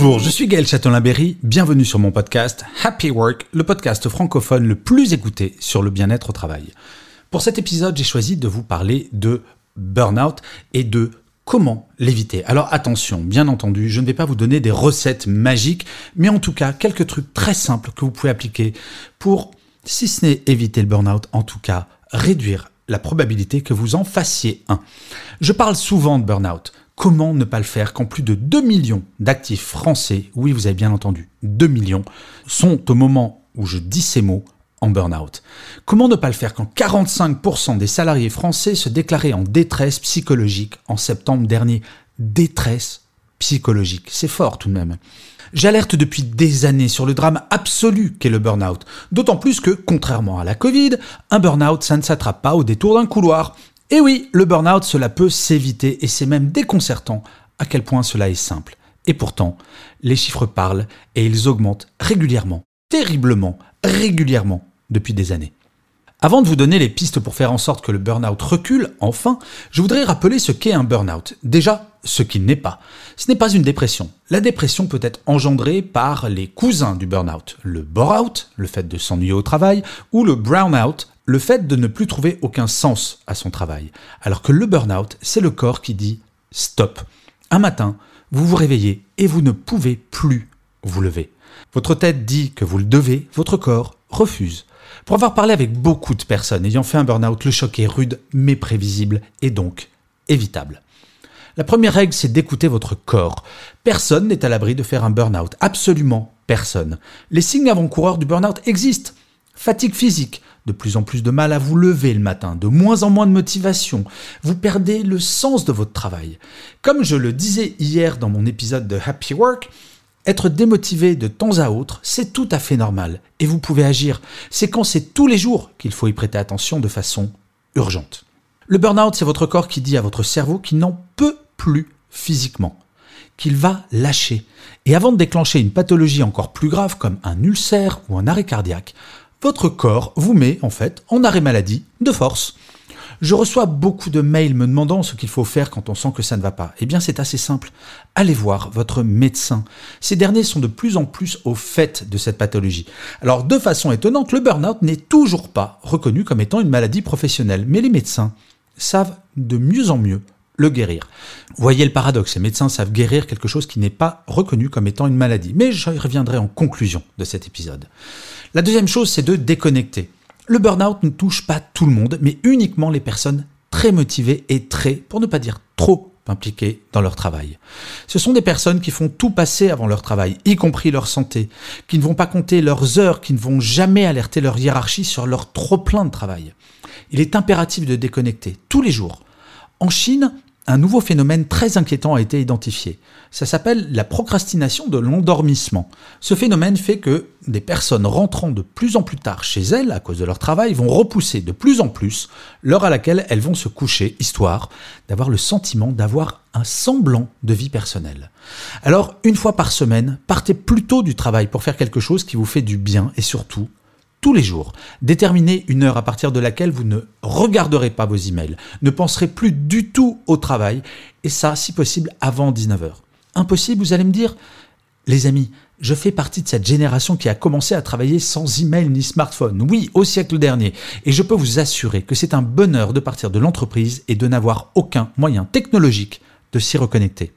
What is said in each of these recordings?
Bonjour, je suis Gaël Châtelain-Berry, bienvenue sur mon podcast Happy Work, le podcast francophone le plus écouté sur le bien-être au travail. Pour cet épisode, j'ai choisi de vous parler de burn-out et de comment l'éviter. Alors attention, bien entendu, je ne vais pas vous donner des recettes magiques, mais en tout cas quelques trucs très simples que vous pouvez appliquer pour, si ce n'est éviter le burn-out, en tout cas réduire la probabilité que vous en fassiez un. Je parle souvent de burn-out. Comment ne pas le faire quand plus de 2 millions d'actifs français, oui vous avez bien entendu, 2 millions, sont au moment où je dis ces mots en burn-out? Comment ne pas le faire quand 45% des salariés français se déclaraient en détresse psychologique en septembre dernier? Détresse psychologique, c'est fort tout de même. J'alerte depuis des années sur le drame absolu qu'est le burn-out, d'autant plus que, contrairement à la Covid, un burn-out ça ne s'attrape pas au détour d'un couloir. Et oui, le burn-out, cela peut s'éviter et c'est même déconcertant à quel point cela est simple. Et pourtant, les chiffres parlent et ils augmentent régulièrement, terriblement, régulièrement depuis des années. Avant de vous donner les pistes pour faire en sorte que le burn-out recule, enfin, je voudrais rappeler ce qu'est un burn-out. Déjà, ce qu'il n'est pas. Ce n'est pas une dépression. La dépression peut être engendrée par les cousins du burn-out. Le bore-out, le fait de s'ennuyer au travail, ou le brown-out, le fait de ne plus trouver aucun sens à son travail. Alors que le burn-out, c'est le corps qui dit stop. Un matin, vous vous réveillez et vous ne pouvez plus vous lever. Votre tête dit que vous le devez, votre corps refuse. Pour avoir parlé avec beaucoup de personnes ayant fait un burn-out, le choc est rude mais prévisible et donc évitable. La première règle, c'est d'écouter votre corps. Personne n'est à l'abri de faire un burn-out, absolument personne. Les signes avant-coureurs du burn-out existent. Fatigue physique, de plus en plus de mal à vous lever le matin, de moins en moins de motivation, vous perdez le sens de votre travail. Comme je le disais hier dans mon épisode de Happy Work, être démotivé de temps à autre, c'est tout à fait normal, et vous pouvez agir. C'est quand c'est tous les jours qu'il faut y prêter attention de façon urgente. Le burn-out, c'est votre corps qui dit à votre cerveau qu'il n'en peut plus physiquement, qu'il va lâcher. Et avant de déclencher une pathologie encore plus grave comme un ulcère ou un arrêt cardiaque, votre corps vous met en fait en arrêt maladie de force. Je reçois beaucoup de mails me demandant ce qu'il faut faire quand on sent que ça ne va pas. Eh bien, c'est assez simple. Allez voir votre médecin. Ces derniers sont de plus en plus au fait de cette pathologie. Alors, de façon étonnante, le burn-out n'est toujours pas reconnu comme étant une maladie professionnelle. Mais les médecins savent de mieux en mieux le guérir. Voyez le paradoxe, les médecins savent guérir quelque chose qui n'est pas reconnu comme étant une maladie. Mais je reviendrai en conclusion de cet épisode. La deuxième chose, c'est de déconnecter. Le burn-out ne touche pas tout le monde, mais uniquement les personnes très motivées et très, pour ne pas dire trop, impliquées dans leur travail. Ce sont des personnes qui font tout passer avant leur travail, y compris leur santé, qui ne vont pas compter leurs heures, qui ne vont jamais alerter leur hiérarchie sur leur trop plein de travail. Il est impératif de déconnecter tous les jours. En Chine, un nouveau phénomène très inquiétant a été identifié. Ça s'appelle la procrastination de l'endormissement. Ce phénomène fait que des personnes rentrant de plus en plus tard chez elles à cause de leur travail vont repousser de plus en plus l'heure à laquelle elles vont se coucher, histoire d'avoir le sentiment d'avoir un semblant de vie personnelle. Alors, une fois par semaine, partez plutôt du travail pour faire quelque chose qui vous fait du bien et surtout tous les jours. Déterminez une heure à partir de laquelle vous ne regarderez pas vos emails, ne penserez plus du tout au travail, et ça, si possible, avant 19h. Impossible, vous allez me dire? Les amis, je fais partie de cette génération qui a commencé à travailler sans email ni smartphone, oui, au siècle dernier, et je peux vous assurer que c'est un bonheur de partir de l'entreprise et de n'avoir aucun moyen technologique de s'y reconnecter.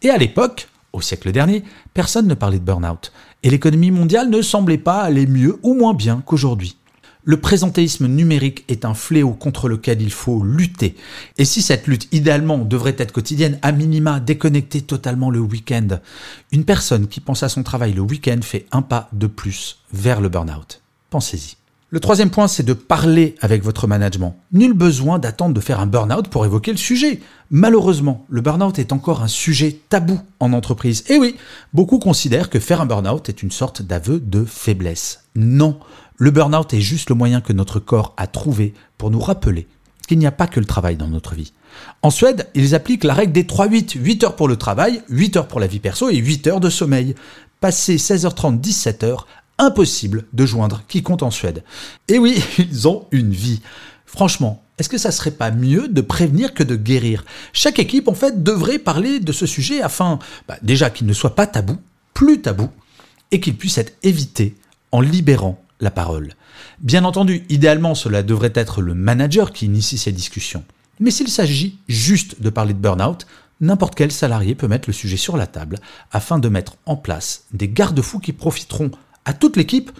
Et à l'époque, au siècle dernier, personne ne parlait de burn-out, et l'économie mondiale ne semblait pas aller mieux ou moins bien qu'aujourd'hui. Le présentéisme numérique est un fléau contre lequel il faut lutter. Et si cette lutte, idéalement, devrait être quotidienne, à minima, déconnecter totalement le week-end, une personne qui pense à son travail le week-end fait un pas de plus vers le burn-out. Pensez-y. Le troisième point, c'est de parler avec votre management. Nul besoin d'attendre de faire un burn-out pour évoquer le sujet. Malheureusement, le burn-out est encore un sujet tabou en entreprise. Et oui, beaucoup considèrent que faire un burn-out est une sorte d'aveu de faiblesse. Non, le burn-out est juste le moyen que notre corps a trouvé pour nous rappeler qu'il n'y a pas que le travail dans notre vie. En Suède, ils appliquent la règle des 3-8. 8 heures pour le travail, 8 heures pour la vie perso et 8 heures de sommeil. Passer 16h30, 17h, impossible de joindre qui compte en Suède. Et oui, ils ont une vie. Franchement, est-ce que ça serait pas mieux de prévenir que de guérir? Chaque équipe, en fait, devrait parler de ce sujet afin, bah, déjà, qu'il ne soit pas tabou, plus tabou, et qu'il puisse être évité en libérant la parole. Bien entendu, idéalement, cela devrait être le manager qui initie ces discussions. Mais s'il s'agit juste de parler de burn-out, n'importe quel salarié peut mettre le sujet sur la table afin de mettre en place des garde-fous qui profiteront à toute l'équipe,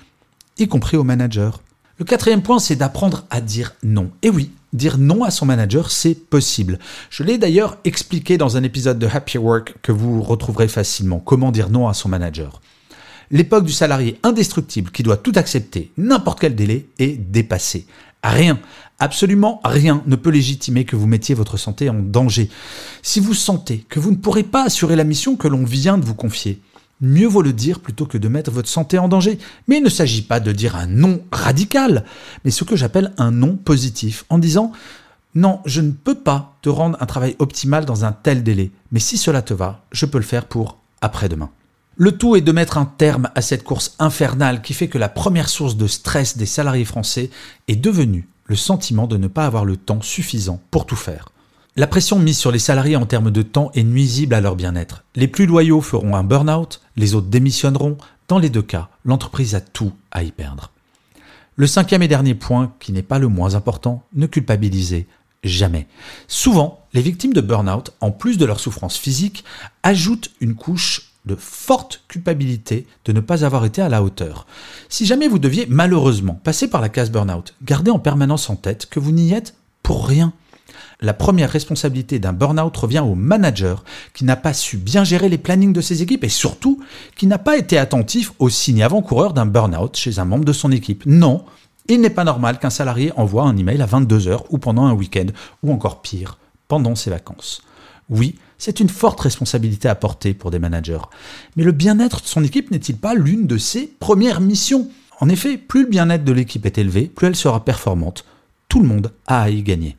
y compris au manager. Le quatrième point, c'est d'apprendre à dire non. Et oui, dire non à son manager, c'est possible. Je l'ai d'ailleurs expliqué dans un épisode de Happy Work que vous retrouverez facilement. Comment dire non à son manager. L'époque du salarié indestructible qui doit tout accepter, n'importe quel délai, est dépassée. Rien, absolument rien ne peut légitimer que vous mettiez votre santé en danger. Si vous sentez que vous ne pourrez pas assurer la mission que l'on vient de vous confier, mieux vaut le dire plutôt que de mettre votre santé en danger. Mais il ne s'agit pas de dire un non radical, mais ce que j'appelle un non positif, en disant non, je ne peux pas te rendre un travail optimal dans un tel délai, mais si cela te va, je peux le faire pour après-demain. Le tout est de mettre un terme à cette course infernale qui fait que la première source de stress des salariés français est devenue le sentiment de ne pas avoir le temps suffisant pour tout faire. La pression mise sur les salariés en termes de temps est nuisible à leur bien-être. Les plus loyaux feront un burn-out, les autres démissionneront. Dans les deux cas, l'entreprise a tout à y perdre. Le cinquième et dernier point, qui n'est pas le moins important, ne culpabilisez jamais. Souvent, les victimes de burn-out, en plus de leur souffrance physique, ajoutent une couche de forte culpabilité de ne pas avoir été à la hauteur. Si jamais vous deviez malheureusement passer par la case burn-out, gardez en permanence en tête que vous n'y êtes pour rien la première responsabilité d'un burn-out revient au manager qui n'a pas su bien gérer les plannings de ses équipes et surtout qui n'a pas été attentif aux signes avant-coureurs d'un burn-out chez un membre de son équipe. Non, il n'est pas normal qu'un salarié envoie un email à 22h ou pendant un week-end ou encore pire, pendant ses vacances. Oui, c'est une forte responsabilité à porter pour des managers. Mais le bien-être de son équipe n'est-il pas l'une de ses premières missions? En effet, plus le bien-être de l'équipe est élevé, plus elle sera performante. Tout le monde a à y gagner.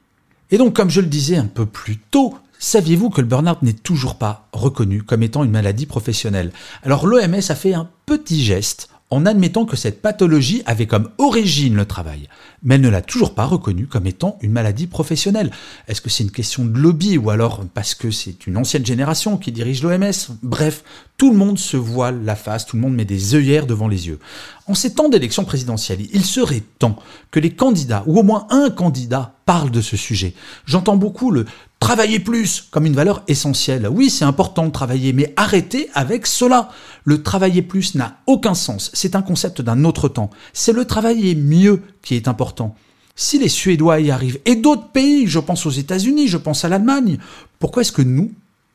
Et donc, comme je le disais un peu plus tôt, saviez-vous que le burn-out n'est toujours pas reconnu comme étant une maladie professionnelle? Alors l'OMS a fait un petit geste en admettant que cette pathologie avait comme origine le travail, mais elle ne l'a toujours pas reconnu comme étant une maladie professionnelle. Est-ce que c'est une question de lobby ou alors parce que c'est une ancienne génération qui dirige l'OMS Bref, tout le monde se voile la face, tout le monde met des œillères devant les yeux. En ces temps d'élection présidentielle, il serait temps que les candidats, ou au moins un candidat, parle de ce sujet. J'entends beaucoup le travailler plus comme une valeur essentielle. Oui, c'est important de travailler, mais arrêtez avec cela. Le travailler plus n'a aucun sens. C'est un concept d'un autre temps. C'est le travailler mieux qui est important. Si les Suédois y arrivent, et d'autres pays, je pense aux États-Unis, je pense à l'Allemagne, pourquoi est-ce que nous,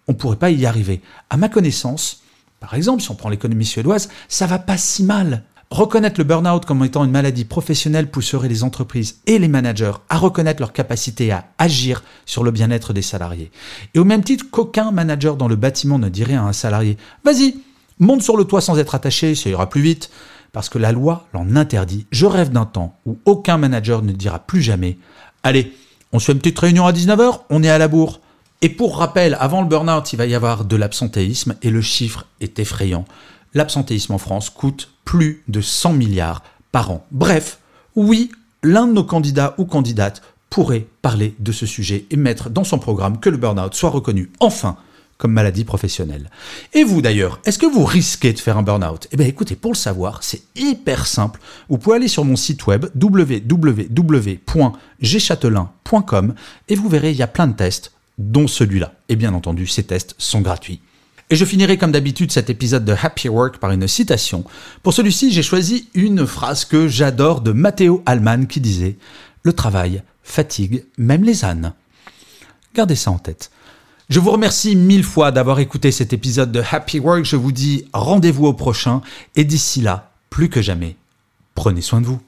on ne pourrait pas y arriver? À ma connaissance, par exemple, si on prend l'économie suédoise, ça va pas si mal. Reconnaître le burn-out comme étant une maladie professionnelle pousserait les entreprises et les managers à reconnaître leur capacité à agir sur le bien-être des salariés. Et au même titre qu'aucun manager dans le bâtiment ne dirait à un salarié Vas-y, monte sur le toit sans être attaché, ça ira plus vite. Parce que la loi l'en interdit. Je rêve d'un temps où aucun manager ne dira plus jamais Allez, on se fait une petite réunion à 19h, on est à la bourre. Et pour rappel, avant le burn-out, il va y avoir de l'absentéisme et le chiffre est effrayant l'absentéisme en France coûte plus de 100 milliards par an. Bref, oui, l'un de nos candidats ou candidates pourrait parler de ce sujet et mettre dans son programme que le burn-out soit reconnu enfin comme maladie professionnelle. Et vous d'ailleurs, est-ce que vous risquez de faire un burn-out? Eh bien écoutez, pour le savoir, c'est hyper simple. Vous pouvez aller sur mon site web www.gchatelain.com et vous verrez, il y a plein de tests, dont celui-là. Et bien entendu, ces tests sont gratuits. Et je finirai comme d'habitude cet épisode de Happy Work par une citation. Pour celui-ci, j'ai choisi une phrase que j'adore de Matteo Alman qui disait ⁇ Le travail fatigue même les ânes ⁇ Gardez ça en tête. Je vous remercie mille fois d'avoir écouté cet épisode de Happy Work. Je vous dis rendez-vous au prochain et d'ici là, plus que jamais, prenez soin de vous.